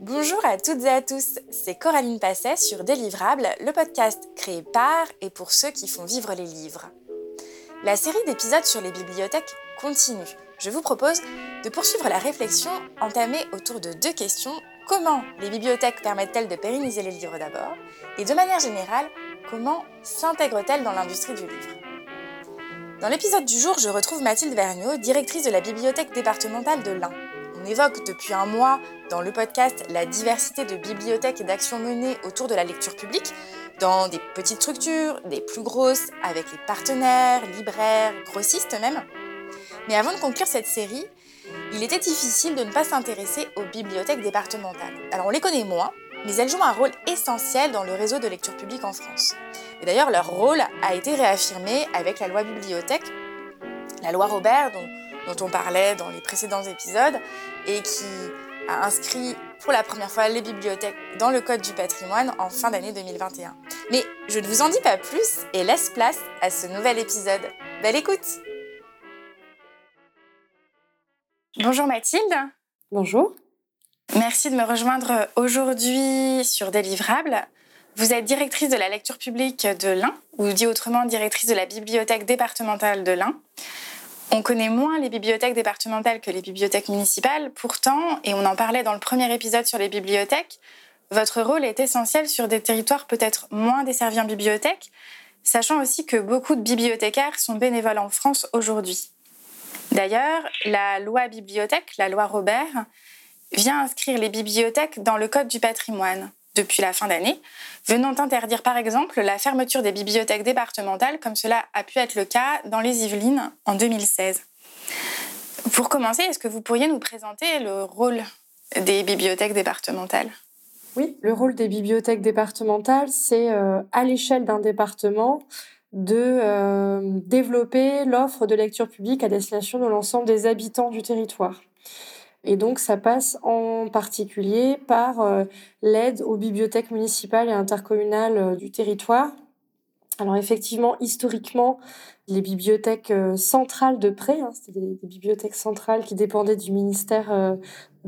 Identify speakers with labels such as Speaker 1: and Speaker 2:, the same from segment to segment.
Speaker 1: Bonjour à toutes et à tous, c'est Coraline Passet sur Délivrable, le podcast créé par et pour ceux qui font vivre les livres. La série d'épisodes sur les bibliothèques continue. Je vous propose de poursuivre la réflexion entamée autour de deux questions. Comment les bibliothèques permettent-elles de pérenniser les livres d'abord? Et de manière générale, comment s'intègrent-elles dans l'industrie du livre? Dans l'épisode du jour, je retrouve Mathilde Vergniaud, directrice de la bibliothèque départementale de l'Ain. On évoque depuis un mois dans le podcast la diversité de bibliothèques et d'actions menées autour de la lecture publique, dans des petites structures, des plus grosses, avec les partenaires, libraires, grossistes même. Mais avant de conclure cette série, il était difficile de ne pas s'intéresser aux bibliothèques départementales. Alors on les connaît moins, mais elles jouent un rôle essentiel dans le réseau de lecture publique en France. Et d'ailleurs, leur rôle a été réaffirmé avec la loi bibliothèque, la loi Robert, dont on parlait dans les précédents épisodes et qui a inscrit pour la première fois les bibliothèques dans le Code du patrimoine en fin d'année 2021. Mais je ne vous en dis pas plus et laisse place à ce nouvel épisode. Belle écoute Bonjour Mathilde.
Speaker 2: Bonjour.
Speaker 1: Merci de me rejoindre aujourd'hui sur Délivrable. Vous êtes directrice de la lecture publique de l'Ain, ou dit autrement directrice de la bibliothèque départementale de l'Ain. On connaît moins les bibliothèques départementales que les bibliothèques municipales. Pourtant, et on en parlait dans le premier épisode sur les bibliothèques, votre rôle est essentiel sur des territoires peut-être moins desservis en bibliothèque, sachant aussi que beaucoup de bibliothécaires sont bénévoles en France aujourd'hui. D'ailleurs, la loi bibliothèque, la loi Robert, vient inscrire les bibliothèques dans le Code du patrimoine depuis la fin d'année, venant interdire par exemple la fermeture des bibliothèques départementales, comme cela a pu être le cas dans les Yvelines en 2016. Pour commencer, est-ce que vous pourriez nous présenter le rôle des bibliothèques départementales?
Speaker 2: Oui, le rôle des bibliothèques départementales, c'est euh, à l'échelle d'un département de euh, développer l'offre de lecture publique à destination de l'ensemble des habitants du territoire. Et donc, ça passe en particulier par euh, l'aide aux bibliothèques municipales et intercommunales euh, du territoire. Alors effectivement, historiquement, les bibliothèques euh, centrales de prêt, hein, c'était des, bibliothèques centrales qui dépendaient du ministère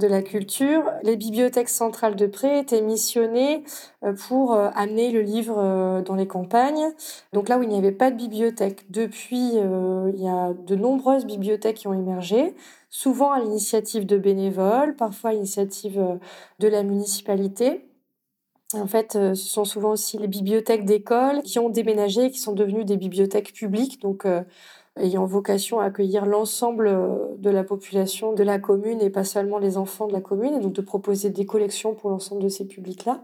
Speaker 2: de la Culture. Les bibliothèques centrales de prêt étaient missionnées pour amener le livre dans les campagnes. Donc là où il n'y avait pas de bibliothèque, depuis, il y a de nombreuses bibliothèques qui ont émergé souvent à l'initiative de bénévoles, parfois à l'initiative euh, de la municipalité. En fait, euh, ce sont souvent aussi les bibliothèques d'école qui ont déménagé et qui sont devenues des bibliothèques publiques, donc euh, ayant vocation à accueillir l'ensemble de la population de la commune et pas seulement les enfants de la commune, et donc de proposer des collections pour l'ensemble de ces publics-là.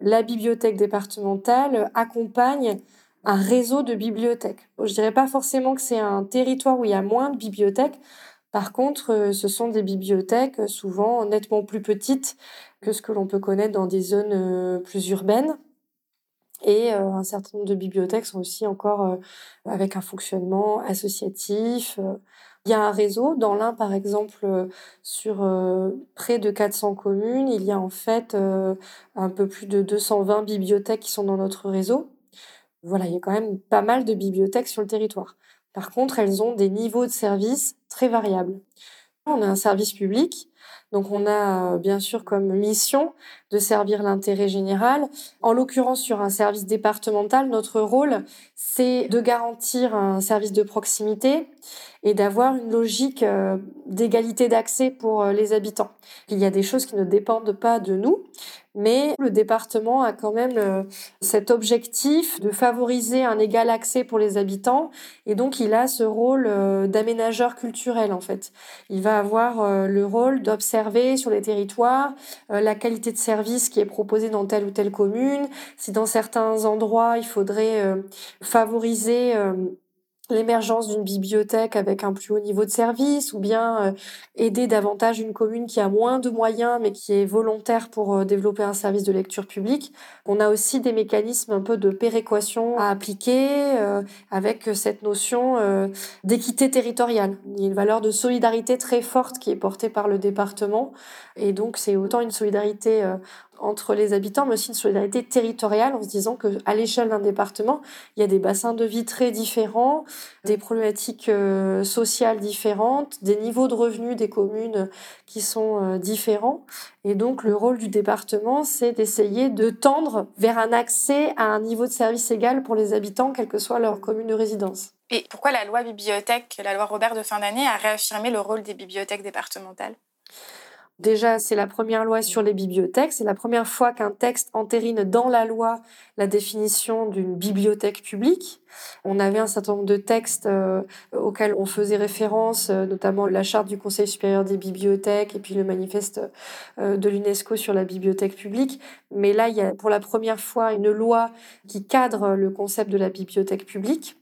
Speaker 2: La bibliothèque départementale accompagne un réseau de bibliothèques. Je dirais pas forcément que c'est un territoire où il y a moins de bibliothèques, par contre, euh, ce sont des bibliothèques euh, souvent nettement plus petites que ce que l'on peut connaître dans des zones euh, plus urbaines. Et un certain nombre de bibliothèques sont aussi encore avec un fonctionnement associatif. Il y a un réseau. Dans l'un, par exemple, sur près de 400 communes, il y a en fait un peu plus de 220 bibliothèques qui sont dans notre réseau. Voilà, il y a quand même pas mal de bibliothèques sur le territoire. Par contre, elles ont des niveaux de service très variables. On a un service public, donc on a euh, bien sûr comme mission de servir l'intérêt général. En l'occurrence, sur un service départemental, notre rôle, c'est de garantir un service de proximité et d'avoir une logique euh, d'égalité d'accès pour euh, les habitants. Il y a des choses qui ne dépendent pas de nous, mais le département a quand même euh, cet objectif de favoriser un égal accès pour les habitants et donc il a ce rôle d'aménageur culturel en fait. Il va avoir le rôle d'observer sur les territoires la qualité de service qui est proposée dans telle ou telle commune, si dans certains endroits il faudrait favoriser l'émergence d'une bibliothèque avec un plus haut niveau de service ou bien euh, aider davantage une commune qui a moins de moyens mais qui est volontaire pour euh, développer un service de lecture publique. On a aussi des mécanismes un peu de péréquation à appliquer euh, avec cette notion d'équité territoriale. Il y a une valeur de solidarité très forte qui est portée par le département et donc c'est autant une solidarité entre les habitants, mais aussi une solidarité territoriale en se disant qu'à l'échelle d'un département, il y a des bassins de vie très différents, des problématiques euh, sociales différentes, des niveaux de revenus des communes qui sont euh, différents. Et donc le rôle du département, c'est d'essayer de tendre vers un accès à un niveau de service égal pour les habitants, quelle que soit leur commune de résidence.
Speaker 1: Et pourquoi la loi bibliothèque, la loi Robert de fin d'année, a réaffirmé le rôle des bibliothèques départementales?
Speaker 2: Déjà, c'est la première loi sur les bibliothèques. C'est la première fois qu'un texte entérine dans la loi la définition d'une bibliothèque publique. On avait un certain nombre de textes euh, auxquels on faisait référence, euh, notamment la charte du Conseil supérieur des bibliothèques et puis le manifeste euh, de l'UNESCO sur la bibliothèque publique. Mais là, il y a pour la première fois une loi qui cadre le concept de la bibliothèque publique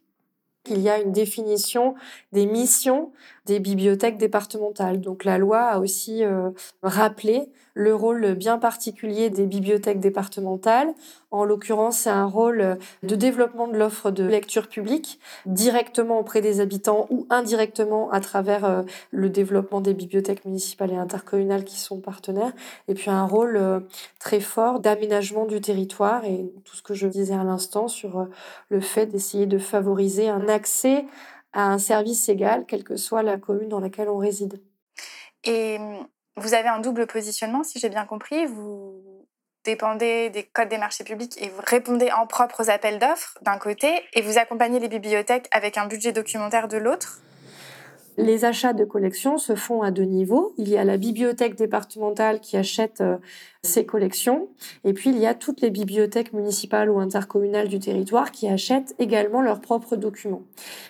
Speaker 2: il y a une définition des missions des bibliothèques départementales. Donc la loi a aussi euh, rappelé le rôle bien particulier des bibliothèques départementales. En l'occurrence, c'est un rôle de développement de l'offre de lecture publique directement auprès des habitants ou indirectement à travers euh, le développement des bibliothèques municipales et intercommunales qui sont partenaires. Et puis un rôle euh, très fort d'aménagement du territoire et tout ce que je disais à l'instant sur le fait d'essayer de favoriser un accès à un service égal, quelle que soit la commune dans laquelle on réside.
Speaker 1: Et hum, vous avez un double positionnement, si j'ai bien compris. Vous dépendez des codes des marchés publics et vous répondez en propre aux appels d'offres d'un côté et vous accompagnez les bibliothèques avec un budget documentaire de l'autre.
Speaker 2: Les achats de collections se font à deux niveaux. Il y a la bibliothèque départementale qui achète euh, ses collections, et puis il y a toutes les bibliothèques municipales ou intercommunales du territoire qui achètent également leurs propres documents.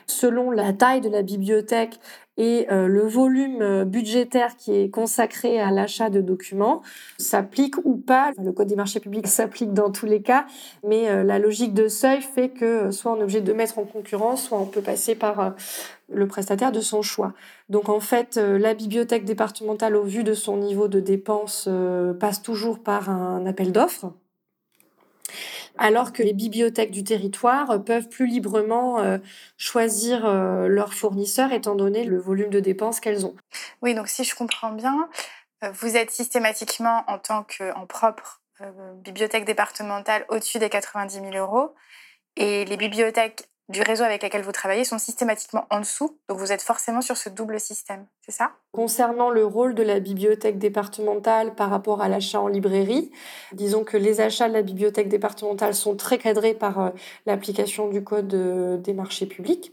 Speaker 2: Selon la taille de la bibliothèque et euh, le volume euh, budgétaire qui est consacré à l'achat de documents s'applique ou pas. Le Code des marchés publics s'applique dans tous les cas, mais euh, la logique de seuil fait que soit on est obligé de mettre en concurrence, soit on peut passer par le prestataire de son choix. Donc en fait, la bibliothèque départementale, au vu de son niveau de dépenses, passe toujours par un appel d'offres alors que les bibliothèques du territoire peuvent plus librement euh, choisir euh, leurs fournisseurs étant donné le volume de dépenses qu'elles ont.
Speaker 1: Oui, donc si je comprends bien, euh, vous êtes systématiquement en tant qu'en propre bibliothèque départementale au-dessus des 90 000 euros et les bibliothèques du réseau avec lequel vous travaillez sont systématiquement en dessous. Donc vous êtes forcément sur ce double système, c'est ça?
Speaker 2: Concernant le rôle de la bibliothèque départementale par rapport à l'achat en librairie, disons que les achats de la bibliothèque départementale sont très cadrés par euh, l'application du code euh, des marchés publics.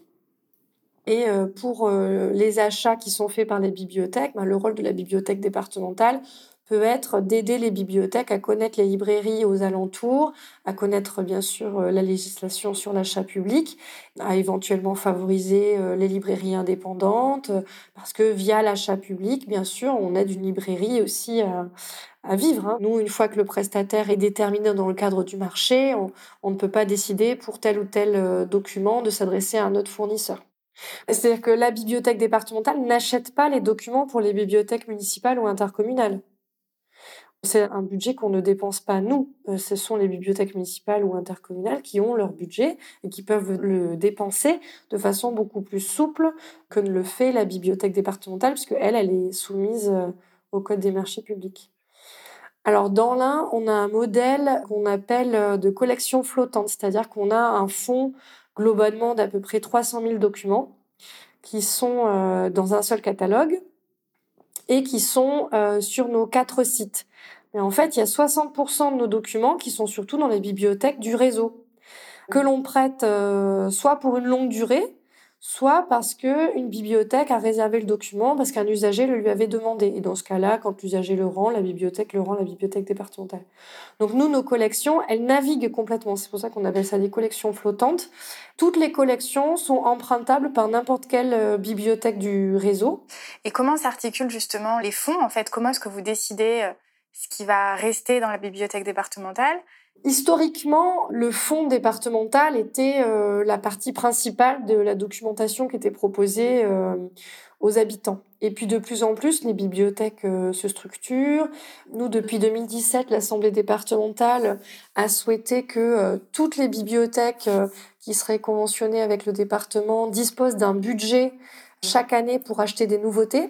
Speaker 2: Et euh, pour les achats qui sont faits par les bibliothèques, ben, le rôle de la bibliothèque départementale peut être d'aider les bibliothèques à connaître les librairies aux alentours, à connaître bien sûr euh, la législation sur l'achat public, à éventuellement favoriser euh, les librairies indépendantes, parce que via l'achat public, bien sûr, on aide une librairie aussi à, vivre. Hein. Nous, une fois que le prestataire est déterminé dans le cadre du marché, on, ne peut pas décider pour tel ou tel euh, document de s'adresser à un autre fournisseur. C'est-à-dire que la bibliothèque départementale n'achète pas les documents pour les bibliothèques municipales ou intercommunales. C'est un budget qu'on ne dépense pas nous. Euh, ce sont les bibliothèques municipales ou intercommunales qui ont leur budget et qui peuvent le dépenser de façon beaucoup plus souple que ne le fait la bibliothèque départementale, puisque elle, elle est soumise euh, au code des marchés publics. Alors dans l'un, on a un modèle qu'on appelle euh, de collection flottante, c'est-à-dire qu'on a un fonds globalement d'à peu près 300 000 documents qui sont dans un seul catalogue et qui sont sur nos quatre sites. Mais en fait, il y a 60% de nos documents qui sont surtout dans les bibliothèques du réseau, que l'on prête euh, soit pour une longue durée, soit parce que une bibliothèque a réservé le document parce qu'un usager le lui avait demandé. Et dans ce cas-là, quand l'usager le rend, la bibliothèque le rend la bibliothèque départementale. Donc nous, nos collections, elles naviguent complètement. C'est pour ça qu'on appelle ça des collections flottantes. Toutes les collections sont empruntables par n'importe quelle euh, bibliothèque du réseau.
Speaker 1: Et comment s'articulent justement les fonds En fait, comment est-ce que vous décidez euh, ce qui va rester dans la bibliothèque départementale.
Speaker 2: Historiquement, le fonds départemental était euh, la partie principale de la documentation qui était proposée euh, aux habitants. Et puis de plus en plus, les bibliothèques euh, se structurent. Nous, depuis 2017, l'Assemblée départementale a souhaité que toutes les bibliothèques qui seraient conventionnées avec le département disposent d'un budget chaque année pour acheter des nouveautés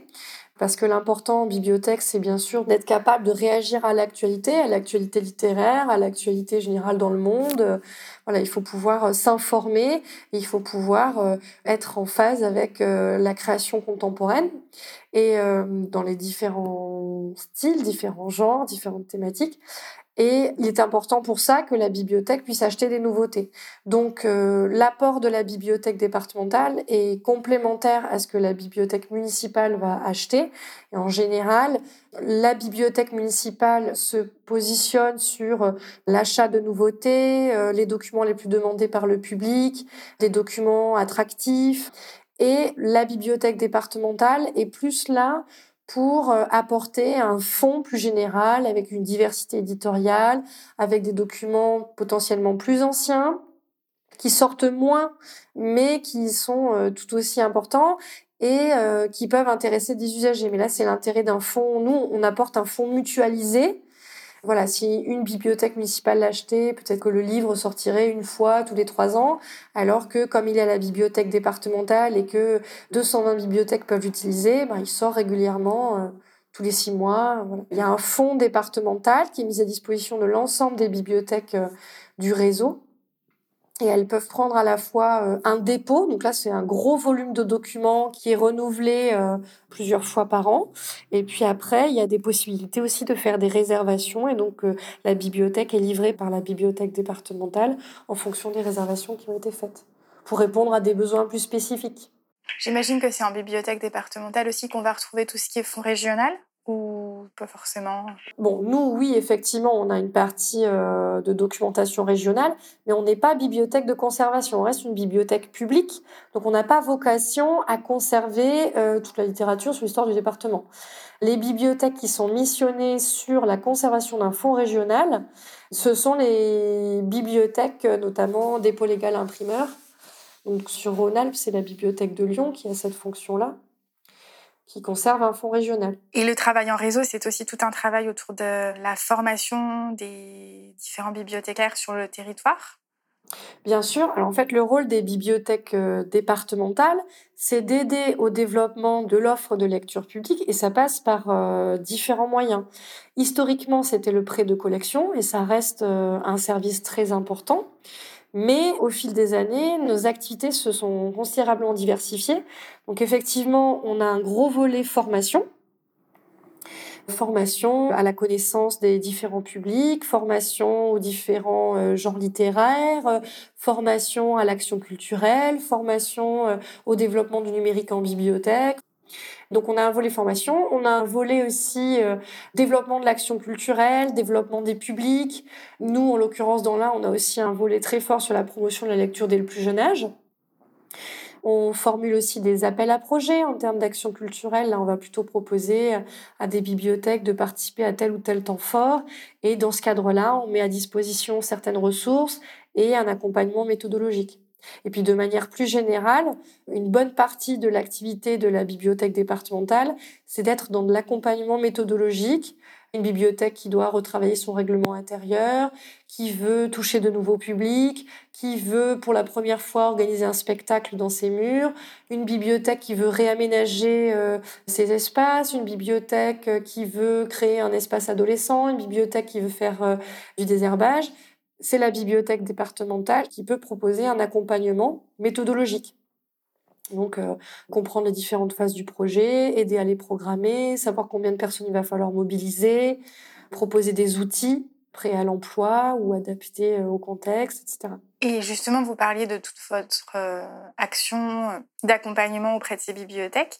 Speaker 2: Parce que l'important en bibliothèque, c'est bien sûr d'être capable de réagir à l'actualité, à l'actualité littéraire, à l'actualité générale dans le monde. Voilà, il faut pouvoir euh, s'informer, il faut pouvoir euh, être en phase avec euh, la création contemporaine et dans les différents styles, différents genres, différentes thématiques. Et il est important pour ça que la bibliothèque puisse acheter des nouveautés. Donc euh, l'apport de la bibliothèque départementale est complémentaire à ce que la bibliothèque municipale va acheter. Et en général, la bibliothèque municipale se positionne sur euh, l'achat de nouveautés, euh, les documents les plus demandés par le public, des documents attractifs. Et la bibliothèque départementale est plus là pour euh, apporter un fond plus général avec une diversité éditoriale, avec des documents potentiellement plus anciens, qui sortent moins, mais qui sont euh, tout aussi importants et euh, qui peuvent intéresser des usagers. Mais là, c'est l'intérêt d'un fonds. Nous, on apporte un fonds mutualisé voilà, si une bibliothèque municipale l'achetait, peut-être que le livre sortirait une fois tous les trois ans, alors que comme il est à la bibliothèque départementale et que 220 bibliothèques peuvent l'utiliser, ben, il sort régulièrement euh, tous les six mois. Il y a un fonds départemental qui est mis à disposition de l'ensemble des bibliothèques euh, du réseau et elles peuvent prendre à la fois euh, un dépôt, donc là c'est un gros volume de documents qui est renouvelé euh, plusieurs fois par an. Et puis après, il y a des possibilités aussi de faire des réservations et donc euh, la bibliothèque est livrée par la bibliothèque départementale en fonction des réservations qui ont été faites pour répondre à des besoins plus spécifiques.
Speaker 1: J'imagine que c'est en bibliothèque départementale aussi qu'on va retrouver tout ce qui est fonds régional ou pas forcément
Speaker 2: Bon, nous, oui, effectivement, on a une partie euh, de documentation régionale, mais on n'est pas bibliothèque de conservation, on reste une bibliothèque publique, donc on n'a pas vocation à conserver euh, toute la littérature sur l'histoire du département. Les bibliothèques qui sont missionnées sur la conservation d'un fonds régional, ce sont les bibliothèques, notamment dépôt légal imprimeur. Donc sur Rhône-Alpes, c'est la bibliothèque de Lyon qui a cette fonction-là qui conserve un fonds régional.
Speaker 1: Et le travail en réseau, c'est aussi tout un travail autour de la formation des différents bibliothécaires sur le territoire?
Speaker 2: Bien sûr. Alors en fait, le rôle des bibliothèques euh, départementales, c'est d'aider au développement de l'offre de lecture publique et ça passe par euh, différents moyens. Historiquement, c'était le prêt de collection et ça reste euh, un service très important. Mais au fil des années, nos activités se sont considérablement diversifiées. Donc effectivement, on a un gros volet formation. Formation à la connaissance des différents publics, formation aux différents euh, genres littéraires, euh, formation à l'action culturelle, formation euh, au développement du numérique en bibliothèque, donc on a un volet formation, on a un volet aussi euh, développement de l'action culturelle, développement des publics. Nous, en l'occurrence, dans l'un, on a aussi un volet très fort sur la promotion de la lecture dès le plus jeune âge. On formule aussi des appels à projets en termes d'action culturelle. Là, on va plutôt proposer à des bibliothèques de participer à tel ou tel temps fort. Et dans ce cadre-là, on met à disposition certaines ressources et un accompagnement méthodologique. Et puis de manière plus générale, une bonne partie de l'activité de la bibliothèque départementale, c'est d'être dans de l'accompagnement méthodologique, une bibliothèque qui doit retravailler son règlement intérieur, qui veut toucher de nouveaux publics, qui veut pour la première fois organiser un spectacle dans ses murs, une bibliothèque qui veut réaménager euh, ses espaces, une bibliothèque euh, qui veut créer un espace adolescent, une bibliothèque qui veut faire euh, du désherbage c'est la bibliothèque départementale qui peut proposer un accompagnement méthodologique. Donc, euh, comprendre les différentes phases du projet, aider à les programmer, savoir combien de personnes il va falloir mobiliser, proposer des outils prêts à l'emploi ou adaptés euh, au contexte, etc.
Speaker 1: Et justement, vous parliez de toute votre euh, action d'accompagnement auprès de ces bibliothèques.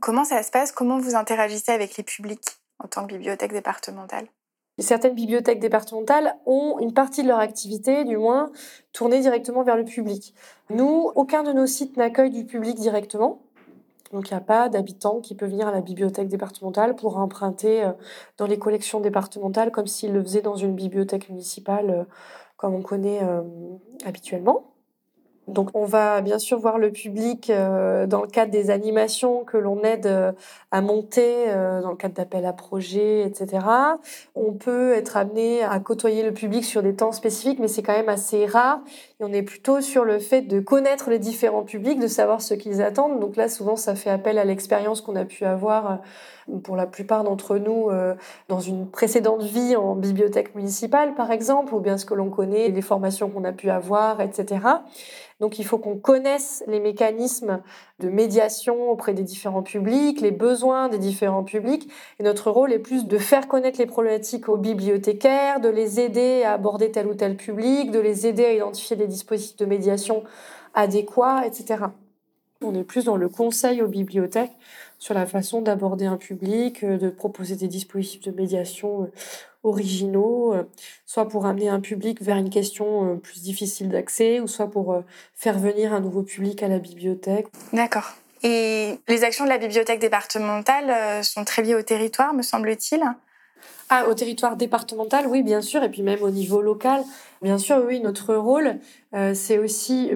Speaker 1: Comment ça se passe? Comment vous interagissez avec les publics en tant que bibliothèque départementale?
Speaker 2: Certaines bibliothèques départementales ont une partie de leur activité, du moins, tournée directement vers le public. Nous, aucun de nos sites n'accueille du public directement. Donc il n'y a pas d'habitant qui peut venir à la bibliothèque départementale pour emprunter euh, dans les collections départementales comme s'il le faisait dans une bibliothèque municipale euh, comme on connaît euh, habituellement. Donc on va bien sûr voir le public euh, dans le cadre des animations que l'on aide euh, à monter euh, dans le cadre d'appels à projets, etc. On peut être amené à côtoyer le public sur des temps spécifiques, mais c'est quand même assez rare. Et on est plutôt sur le fait de connaître les différents publics, de savoir ce qu'ils attendent. Donc là, souvent, ça fait appel à l'expérience qu'on a pu avoir pour la plupart d'entre nous dans une précédente vie en bibliothèque municipale, par exemple, ou bien ce que l'on connaît, les formations qu'on a pu avoir, etc. Donc il faut qu'on connaisse les mécanismes de médiation auprès des différents publics, les besoins des différents publics. Et notre rôle est plus de faire connaître les problématiques aux bibliothécaires, de les aider à aborder tel ou tel public, de les aider à identifier des dispositifs de médiation adéquats, etc. On est plus dans le conseil aux bibliothèques sur la façon d'aborder un public, euh, de proposer des dispositifs de médiation euh, originaux, euh, soit pour amener un public vers une question plus difficile d'accès, ou soit pour faire venir un nouveau public à la bibliothèque.
Speaker 1: D'accord. Et les actions de la bibliothèque départementale sont très liées au territoire, me semble-t-il?
Speaker 2: Ah, au territoire départemental, oui, bien sûr, et puis même au niveau local. Bien sûr, oui, notre rôle, c'est aussi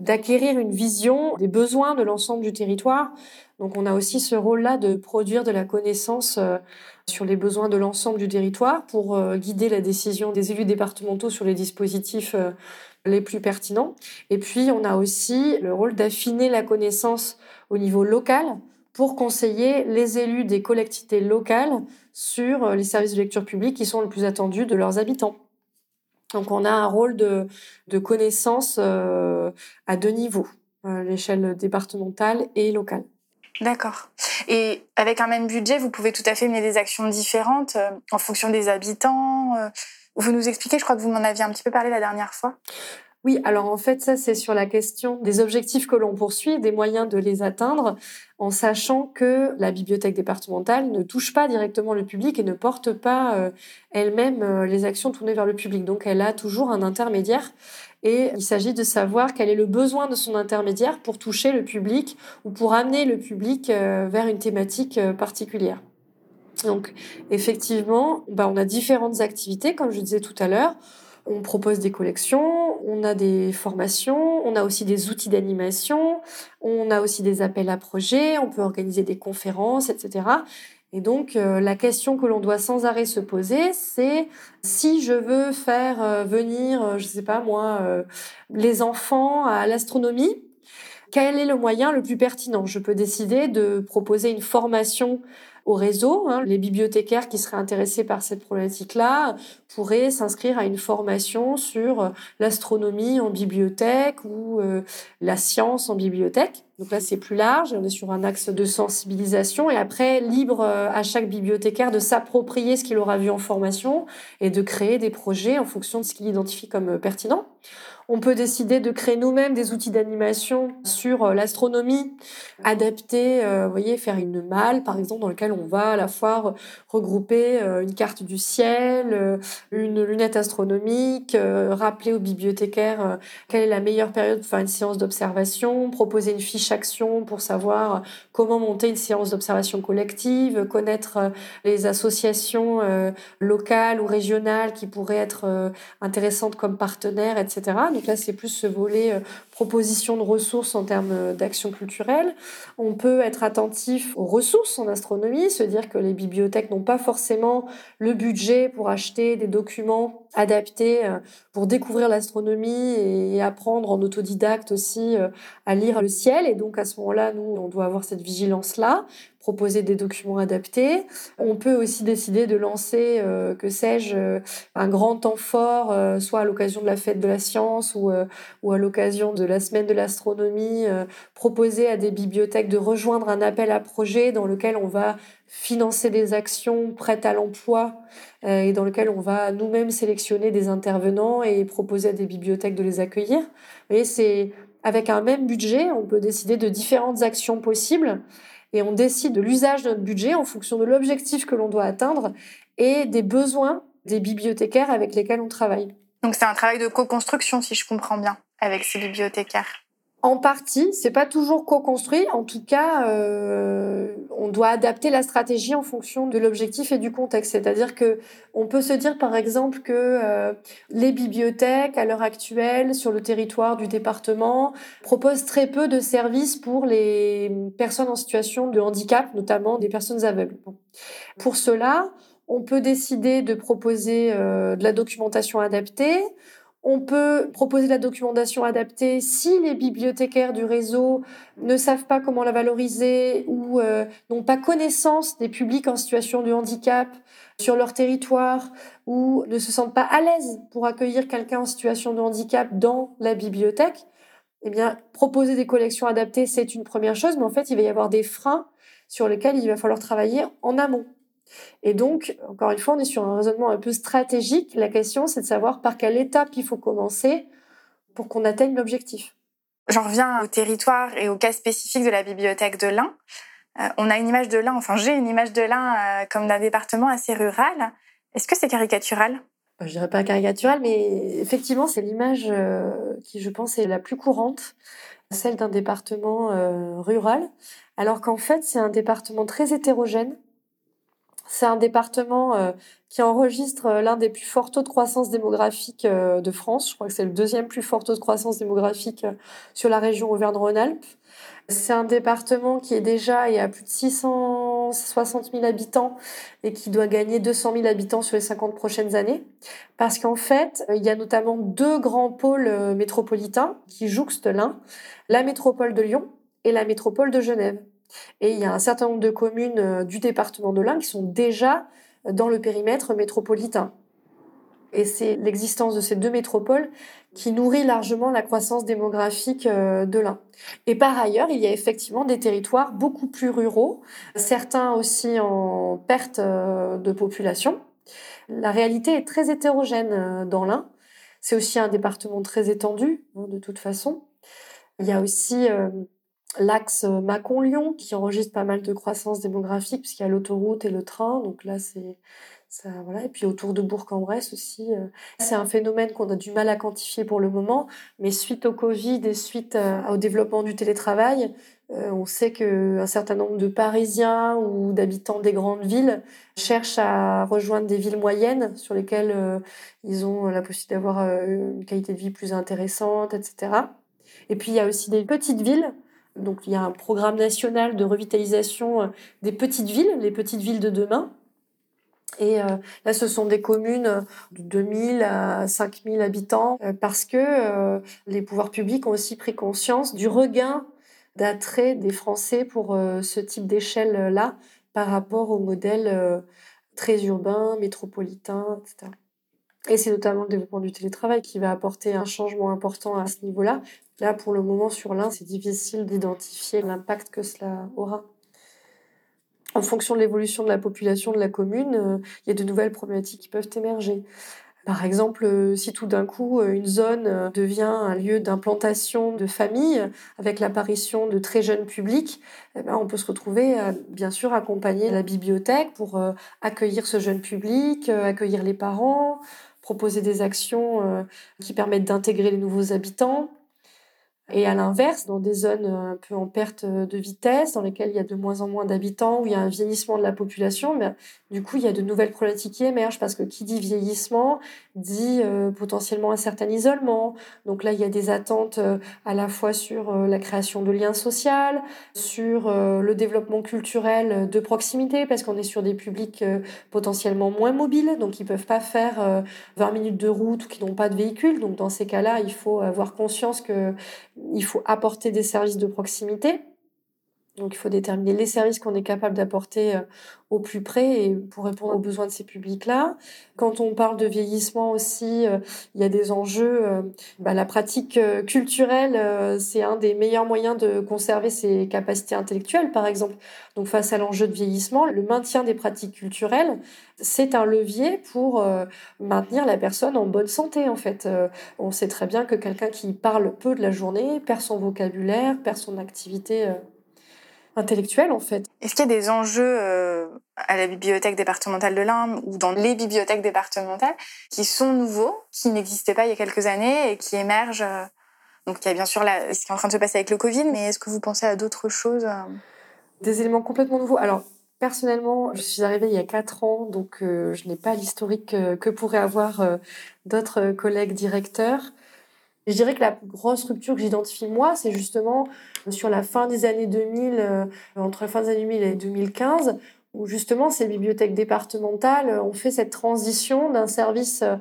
Speaker 2: d'acquérir une vision des besoins de l'ensemble du territoire. Donc on a aussi ce rôle-là de produire de la connaissance euh, sur les besoins de l'ensemble du territoire pour euh, guider la décision des élus départementaux sur les dispositifs euh, les plus pertinents. Et puis on a aussi le rôle d'affiner la connaissance au niveau local pour conseiller les élus des collectivités locales sur les services de lecture publique qui sont le plus attendus de leurs habitants. Donc on a un rôle de, connaissance à deux niveaux, l'échelle départementale et locale.
Speaker 1: D'accord. Et avec un même budget, vous pouvez tout à fait mener des actions différentes euh, en fonction des habitants. Euh. vous nous expliquez, je crois que vous m'en aviez un petit peu parlé la dernière fois.
Speaker 2: Oui, alors en fait, ça, c'est sur la question des objectifs que l'on poursuit, des moyens de les atteindre, en sachant que la bibliothèque départementale ne touche pas directement le public et ne porte pas euh, elle-même les actions tournées vers le public. Donc, elle a toujours un intermédiaire. Et il s'agit de savoir quel est le besoin de son intermédiaire pour toucher le public ou pour amener le public euh, vers une thématique particulière. Donc, effectivement, bah, on a différentes activités, comme je disais tout à l'heure. On propose des collections, on a des formations, on a aussi des outils d'animation, on a aussi des appels à projets, on peut organiser des conférences, etc. Et donc, euh, la question que l'on doit sans arrêt se poser, c'est si je veux faire euh, venir, euh, je ne sais pas moi, les enfants à l'astronomie, quel est le moyen le plus pertinent? Je peux décider de proposer une formation au réseau. Hein. Les bibliothécaires qui seraient intéressés par cette problématique-là pourraient s'inscrire à une formation sur euh, l'astronomie en bibliothèque ou euh, la science en bibliothèque. Donc là, c'est plus large, on est sur un axe de sensibilisation et après, libre euh, à chaque bibliothécaire de s'approprier ce qu'il aura vu en formation et de créer des projets en fonction de ce qu'il identifie comme pertinent. On peut décider de créer nous-mêmes des outils d'animation sur euh, l'astronomie, adapter, euh, voyez, faire une malle, par exemple, dans lequel on va à la fois regrouper euh, une carte du ciel, une lunette astronomique, rappeler aux bibliothécaires quelle est la meilleure période pour faire une séance d'observation, proposer une fiche action pour savoir comment monter une séance d'observation collective, connaître les associations locales ou régionales qui pourraient être intéressantes comme partenaires, etc. Donc là, c'est plus ce volet euh, proposition de ressources en termes euh, d'action culturelle. On peut être attentif aux ressources en astronomie, se dire que les bibliothèques n'ont pas forcément le budget pour acheter des documents adaptés euh, pour découvrir l'astronomie et apprendre en autodidacte aussi à lire le ciel. Et donc à ce moment-là, nous, on doit avoir cette vigilance-là proposer des documents adaptés. On peut aussi décider de lancer, euh, que sais-je, euh, un grand temps fort, euh, soit à l'occasion de la fête de la science ou, ou à l'occasion de la semaine de l'astronomie, proposer à des bibliothèques de rejoindre un appel à projet dans lequel on va financer des actions prêtes à l'emploi et dans lequel on va nous-mêmes sélectionner des intervenants et proposer à des bibliothèques de les accueillir. Et c'est avec un même budget, on peut décider de différentes actions possibles et on décide de l'usage de notre budget en fonction de l'objectif que l'on doit atteindre et des besoins des bibliothécaires avec lesquels on travaille.
Speaker 1: Donc c'est un travail de co-construction, si je comprends bien, avec ces bibliothécaires.
Speaker 2: En partie, c'est pas toujours co-construit. En tout cas, euh, on doit adapter la stratégie en fonction de l'objectif et du contexte. C'est-à-dire que on peut se dire, par exemple, que euh, les bibliothèques, à l'heure actuelle, sur le territoire du département, proposent très peu de services pour les personnes en situation de handicap, notamment des personnes aveugles. Pour cela, on peut décider de proposer euh, de la documentation adaptée on peut proposer la documentation adaptée si les bibliothécaires du réseau ne savent pas comment la valoriser ou euh, n'ont pas connaissance des publics en situation de handicap sur leur territoire ou ne se sentent pas à l'aise pour accueillir quelqu'un en situation de handicap dans la bibliothèque. Eh bien, proposer des collections adaptées, c'est une première chose, mais en fait, il va y avoir des freins sur lesquels il va falloir travailler en amont. Et donc, encore une fois, on est sur un raisonnement un peu stratégique. La question, c'est de savoir par quelle étape il faut commencer pour qu'on atteigne l'objectif.
Speaker 1: J'en reviens au territoire et au cas spécifique de la bibliothèque de l'Ain. Euh, on a une image de l'Ain, enfin j'ai une image de l'Ain euh, comme d'un département assez rural. Est-ce que c'est caricatural?
Speaker 2: Je dirais pas caricatural, mais effectivement, c'est l'image euh, qui, je pense, est la plus courante, celle d'un département rural, alors qu'en fait, c'est un département très hétérogène c'est un département euh, qui enregistre euh, l'un des plus forts taux de croissance démographique euh, de France. Je crois que c'est le deuxième plus fort taux de croissance démographique sur la région Auvergne-Rhône-Alpes. C'est un département qui est déjà, y a plus de 660 000 habitants et qui doit gagner 200 000 habitants sur les 50 prochaines années. Parce qu'en fait, il y a notamment deux grands pôles métropolitains qui jouxtent l'un, la métropole de Lyon et la métropole de Genève. Et il y a un certain nombre de communes euh, du département de l'Ain qui sont déjà dans le périmètre métropolitain. Et c'est l'existence de ces deux métropoles qui nourrit largement la croissance démographique euh, de l'Ain. Et par ailleurs, il y a effectivement des territoires beaucoup plus ruraux, certains aussi en perte euh, de population. La réalité est très hétérogène dans l'Ain. C'est aussi un département très étendu, hein, de toute façon. Il y a aussi l'axe euh, Mâcon-Lyon qui enregistre pas mal de croissance démographique puisqu'il y a l'autoroute et le train. Donc là, c'est ça, voilà. Et puis autour de Bourg-en-Bresse aussi, euh, c'est un phénomène qu'on a du mal à quantifier pour le moment, mais suite au Covid et suite euh, au développement du télétravail, on sait qu'un certain nombre de Parisiens ou d'habitants des grandes villes cherchent à rejoindre des villes moyennes sur lesquelles ils ont la possibilité d'avoir une qualité de vie plus intéressante, etc. Et puis il y a aussi des petites villes donc il y a un programme national de revitalisation euh, des petites villes, les petites villes de demain. Et euh, là, ce sont des communes euh, de 2000 à 5000 habitants parce que les pouvoirs publics ont aussi pris conscience du regain d'attrait des Français pour ce type d'échelle-là par rapport au modèle très urbain, métropolitain, etc. Et c'est notamment le développement du télétravail qui va apporter un changement important à ce niveau-là. Là, pour le moment, sur l'un, c'est difficile d'identifier l'impact que cela aura. En fonction de l'évolution de la population de la commune, euh, il y a de nouvelles problématiques qui peuvent émerger. Par exemple, euh, si tout d'un coup euh, une zone devient un lieu d'implantation de familles avec l'apparition de très jeunes publics, eh ben, on peut se retrouver bien sûr accompagner la bibliothèque pour accueillir ce jeune public, accueillir les parents, proposer des actions qui permettent d'intégrer les nouveaux habitants. Et à l'inverse, dans des zones euh, un peu en perte euh, de vitesse, dans lesquelles il y a de moins en moins d'habitants, où il y a un vieillissement de la population, mais du coup, il y a de nouvelles problématiques qui émergent parce que qui dit vieillissement dit euh, potentiellement un certain isolement. Donc là, il y a des attentes à la fois sur la création de liens sociaux, sur le développement culturel de proximité, parce qu'on est sur des publics potentiellement moins mobiles, donc ils peuvent pas faire 20 minutes de route ou qui n'ont pas de véhicule. Donc dans ces cas-là, il faut avoir conscience que il faut apporter des services de proximité. Donc il faut déterminer les services qu'on est capable d'apporter euh, au plus près et pour répondre aux besoins de ces publics-là. Quand on parle de vieillissement aussi, euh, il y a des enjeux. Euh, bah, la pratique culturelle, c'est un des meilleurs moyens de conserver ses capacités intellectuelles, par exemple. Donc face à l'enjeu de vieillissement, le maintien des pratiques culturelles, c'est un levier pour maintenir la personne en bonne santé, en fait. on sait très bien que quelqu'un qui parle peu de la journée perd son vocabulaire, perd son activité intellectuelle en fait.
Speaker 1: Est-ce qu'il y a des enjeux euh, à la bibliothèque départementale de l'Inde ou dans les bibliothèques départementales qui sont nouveaux, qui n'existaient pas il y a quelques années et qui émergent euh, Donc il y a bien sûr ce qui est en train de se passer avec le Covid, mais est-ce que vous pensez à d'autres choses
Speaker 2: Des éléments complètement nouveaux. Alors personnellement, je suis arrivée il y a quatre ans, donc je n'ai pas l'historique que pourraient avoir d'autres collègues directeurs. Je dirais que la plus grosse rupture que j'identifie moi, c'est justement sur la fin des années 2000, entre la fin des années 2000 et 2015, où justement ces bibliothèques départementales ont fait cette transition d'un service euh,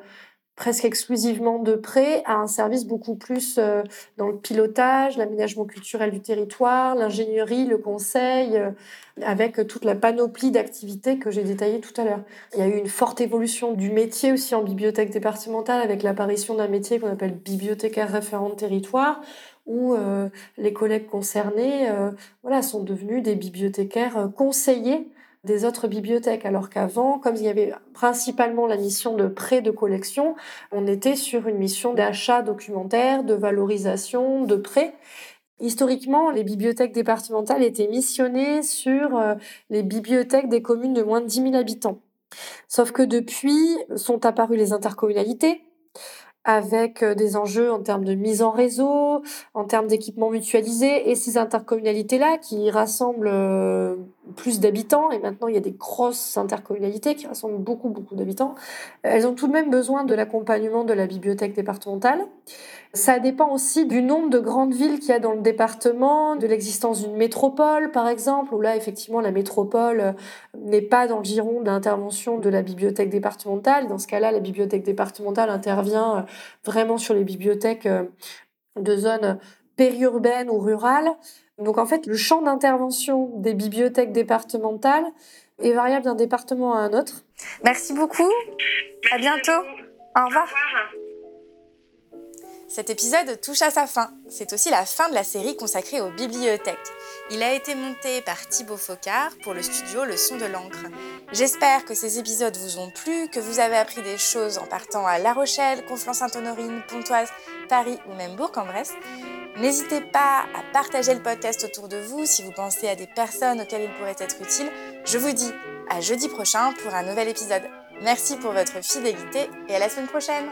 Speaker 2: presque exclusivement de prêt à un service beaucoup plus euh, dans le pilotage, l'aménagement culturel du territoire, l'ingénierie, le conseil, euh, avec toute la panoplie d'activités que j'ai détaillées tout à l'heure. Il y a eu une forte évolution du métier aussi en bibliothèque départementale avec l'apparition d'un métier qu'on appelle bibliothécaire référent de territoire, où les collègues concernés voilà, sont devenus des bibliothécaires conseillers des autres bibliothèques, alors qu'avant, comme il y avait principalement la mission de prêt de collection, on était sur une mission d'achat documentaire, de valorisation, de prêt. Historiquement, les bibliothèques départementales étaient missionnées sur euh, les bibliothèques des communes de moins de 10 000 habitants. Sauf que depuis sont apparues les intercommunalités, avec euh, des enjeux en termes de mise en réseau, en termes d'équipement mutualisé, et ces intercommunalités-là qui rassemblent euh, plus d'habitants, et maintenant il y a des grosses intercommunalités qui rassemblent beaucoup, beaucoup d'habitants, elles ont tout de même besoin de l'accompagnement de la bibliothèque départementale. Ça dépend aussi du nombre de grandes villes qu'il y a dans le département, de l'existence d'une métropole, par exemple, où là, effectivement, la métropole euh, n'est pas dans le giron d'intervention de la bibliothèque départementale. Dans ce cas-là, la bibliothèque départementale intervient euh, vraiment sur les bibliothèques euh, de zones périurbaines ou rurales. Donc, en fait, le champ d'intervention des bibliothèques départementales est variable d'un département à un autre.
Speaker 1: Merci beaucoup. à bientôt. Au revoir. Cet épisode touche à sa fin. C'est aussi la fin de la série consacrée aux bibliothèques. Il a été monté par Thibaut Focard pour le studio Le Son de l'encre. J'espère que ces épisodes vous ont plu, que vous avez appris des choses en partant à La Rochelle, Conflans-Sainte-Honorine, Pontoise, Paris ou même Bourg-en-Bresse. N'hésitez pas à partager le podcast autour de vous si vous pensez à des personnes auxquelles il pourrait être utile. Je vous dis à jeudi prochain pour un nouvel épisode. Merci pour votre fidélité et à la semaine prochaine